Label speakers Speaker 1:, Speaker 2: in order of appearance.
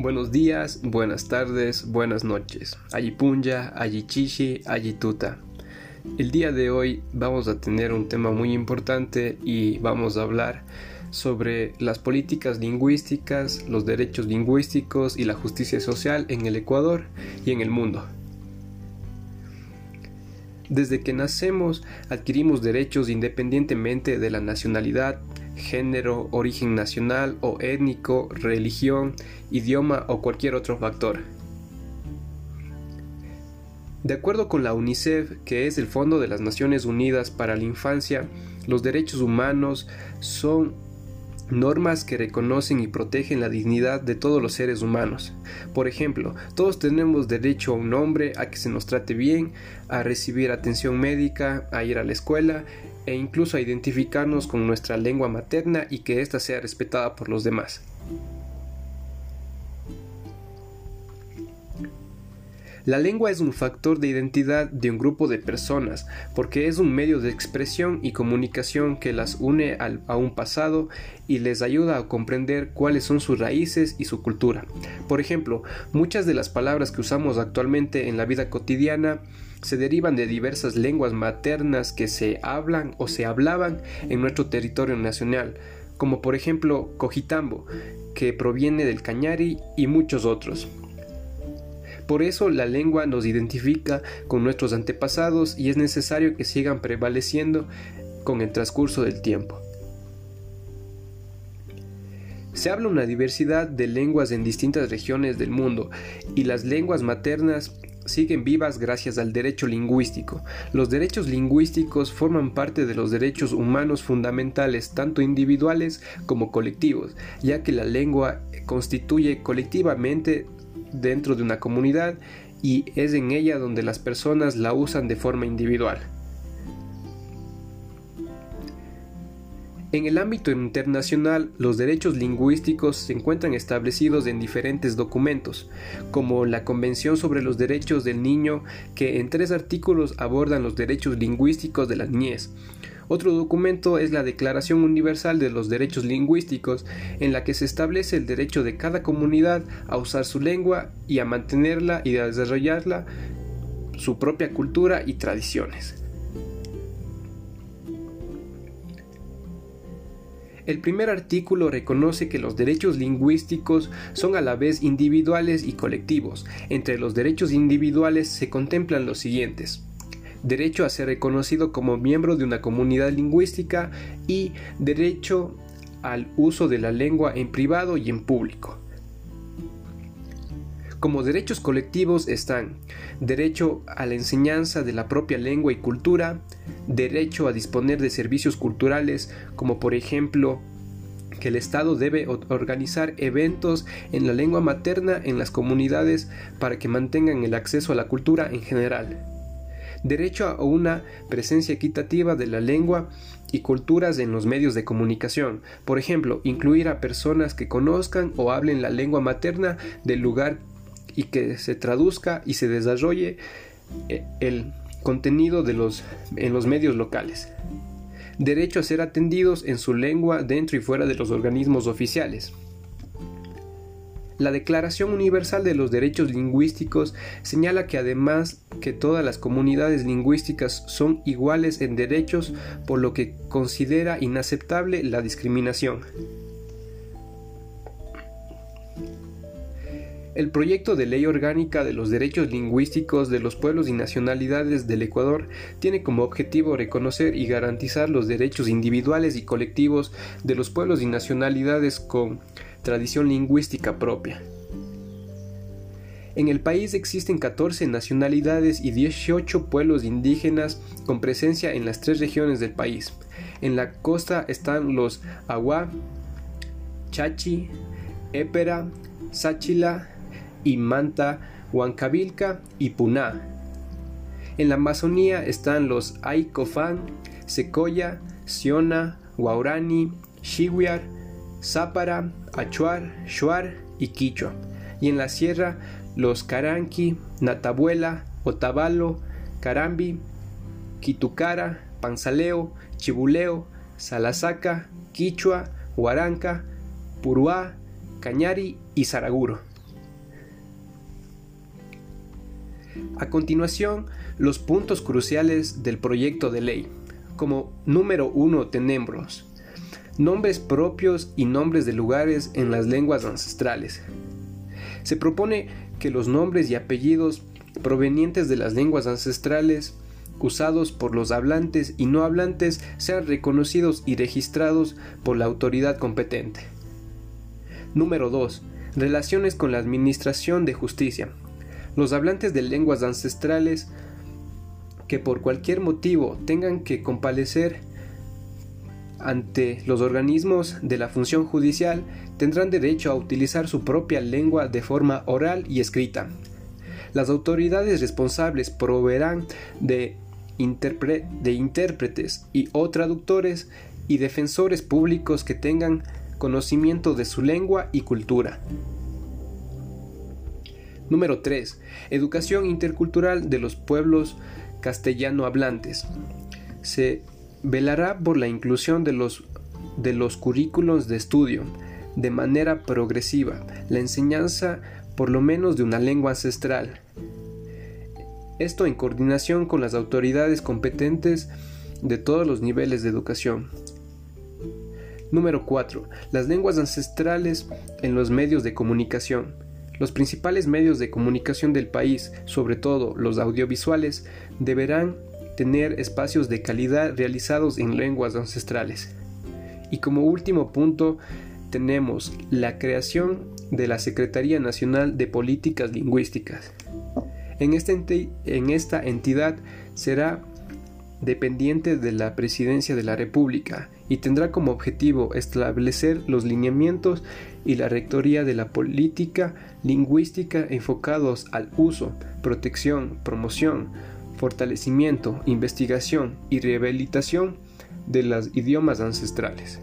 Speaker 1: Buenos días, buenas tardes, buenas noches. Ayipunya, ayichishi, ayituta. El día de hoy vamos a tener un tema muy importante y vamos a hablar sobre las políticas lingüísticas, los derechos lingüísticos y la justicia social en el Ecuador y en el mundo. Desde que nacemos adquirimos derechos independientemente de la nacionalidad, género, origen nacional o étnico, religión, idioma o cualquier otro factor. De acuerdo con la UNICEF, que es el Fondo de las Naciones Unidas para la Infancia, los derechos humanos son normas que reconocen y protegen la dignidad de todos los seres humanos. Por ejemplo, todos tenemos derecho a un nombre, a que se nos trate bien, a recibir atención médica, a ir a la escuela e incluso a identificarnos con nuestra lengua materna y que ésta sea respetada por los demás. La lengua es un factor de identidad de un grupo de personas porque es un medio de expresión y comunicación que las une a un pasado y les ayuda a comprender cuáles son sus raíces y su cultura. Por ejemplo, muchas de las palabras que usamos actualmente en la vida cotidiana se derivan de diversas lenguas maternas que se hablan o se hablaban en nuestro territorio nacional, como por ejemplo Cojitambo, que proviene del Cañari y muchos otros. Por eso la lengua nos identifica con nuestros antepasados y es necesario que sigan prevaleciendo con el transcurso del tiempo. Se habla una diversidad de lenguas en distintas regiones del mundo y las lenguas maternas siguen vivas gracias al derecho lingüístico. Los derechos lingüísticos forman parte de los derechos humanos fundamentales, tanto individuales como colectivos, ya que la lengua constituye colectivamente dentro de una comunidad y es en ella donde las personas la usan de forma individual. En el ámbito internacional, los derechos lingüísticos se encuentran establecidos en diferentes documentos, como la Convención sobre los Derechos del Niño, que en tres artículos abordan los derechos lingüísticos de la niñez, otro documento es la Declaración Universal de los Derechos Lingüísticos, en la que se establece el derecho de cada comunidad a usar su lengua y a mantenerla y a desarrollarla, su propia cultura y tradiciones. El primer artículo reconoce que los derechos lingüísticos son a la vez individuales y colectivos. Entre los derechos individuales se contemplan los siguientes derecho a ser reconocido como miembro de una comunidad lingüística y derecho al uso de la lengua en privado y en público. Como derechos colectivos están derecho a la enseñanza de la propia lengua y cultura, derecho a disponer de servicios culturales como por ejemplo que el Estado debe organizar eventos en la lengua materna en las comunidades para que mantengan el acceso a la cultura en general derecho a una presencia equitativa de la lengua y culturas en los medios de comunicación. Por ejemplo, incluir a personas que conozcan o hablen la lengua materna del lugar y que se traduzca y se desarrolle eh, el contenido de los, en los medios locales. Derecho a ser atendidos en su lengua dentro y fuera de los organismos oficiales. La Declaración Universal de los Derechos Lingüísticos señala que además que todas las comunidades lingüísticas son iguales en derechos, por lo que considera inaceptable la discriminación. El proyecto de ley orgánica de los derechos lingüísticos de los pueblos y nacionalidades del Ecuador tiene como objetivo reconocer y garantizar los derechos individuales y colectivos de los pueblos y nacionalidades con tradición lingüística propia. En el país existen 14 nacionalidades y 18 pueblos indígenas con presencia en las tres regiones del país. En la costa están los Agua, Chachi, Épera, Sáchila y Manta, Huancavilca y Puná. En la Amazonía están los Aikofán, Secoya, Siona, Guaurani, Xihuiar, Zápara, Achuar, Shuar y Quichua. Y en la sierra los Caranqui, Natabuela, Otavalo, Carambi, Quitucara, Panzaleo, Chibuleo, Salasaca, Quichua, Huaranca, Puruá, Cañari y Saraguro. A continuación, los puntos cruciales del proyecto de ley. Como número uno tenemos nombres propios y nombres de lugares en las lenguas ancestrales. Se propone que los nombres y apellidos provenientes de las lenguas ancestrales usados por los hablantes y no hablantes sean reconocidos y registrados por la autoridad competente. Número 2. Relaciones con la Administración de Justicia. Los hablantes de lenguas ancestrales que por cualquier motivo tengan que comparecer ante los organismos de la función judicial tendrán derecho a utilizar su propia lengua de forma oral y escrita. Las autoridades responsables proveerán de, de intérpretes y o traductores y defensores públicos que tengan conocimiento de su lengua y cultura. Número 3. Educación intercultural de los pueblos castellano hablantes. Se velará por la inclusión de los, de los currículos de estudio de manera progresiva, la enseñanza por lo menos de una lengua ancestral. Esto en coordinación con las autoridades competentes de todos los niveles de educación. Número 4. Las lenguas ancestrales en los medios de comunicación. Los principales medios de comunicación del país, sobre todo los audiovisuales, deberán tener espacios de calidad realizados en lenguas ancestrales. Y como último punto, tenemos la creación de la Secretaría Nacional de Políticas Lingüísticas. En esta, en esta entidad será dependiente de la Presidencia de la República y tendrá como objetivo establecer los lineamientos y la rectoría de la política lingüística enfocados al uso, protección, promoción, fortalecimiento, investigación y rehabilitación de los idiomas ancestrales.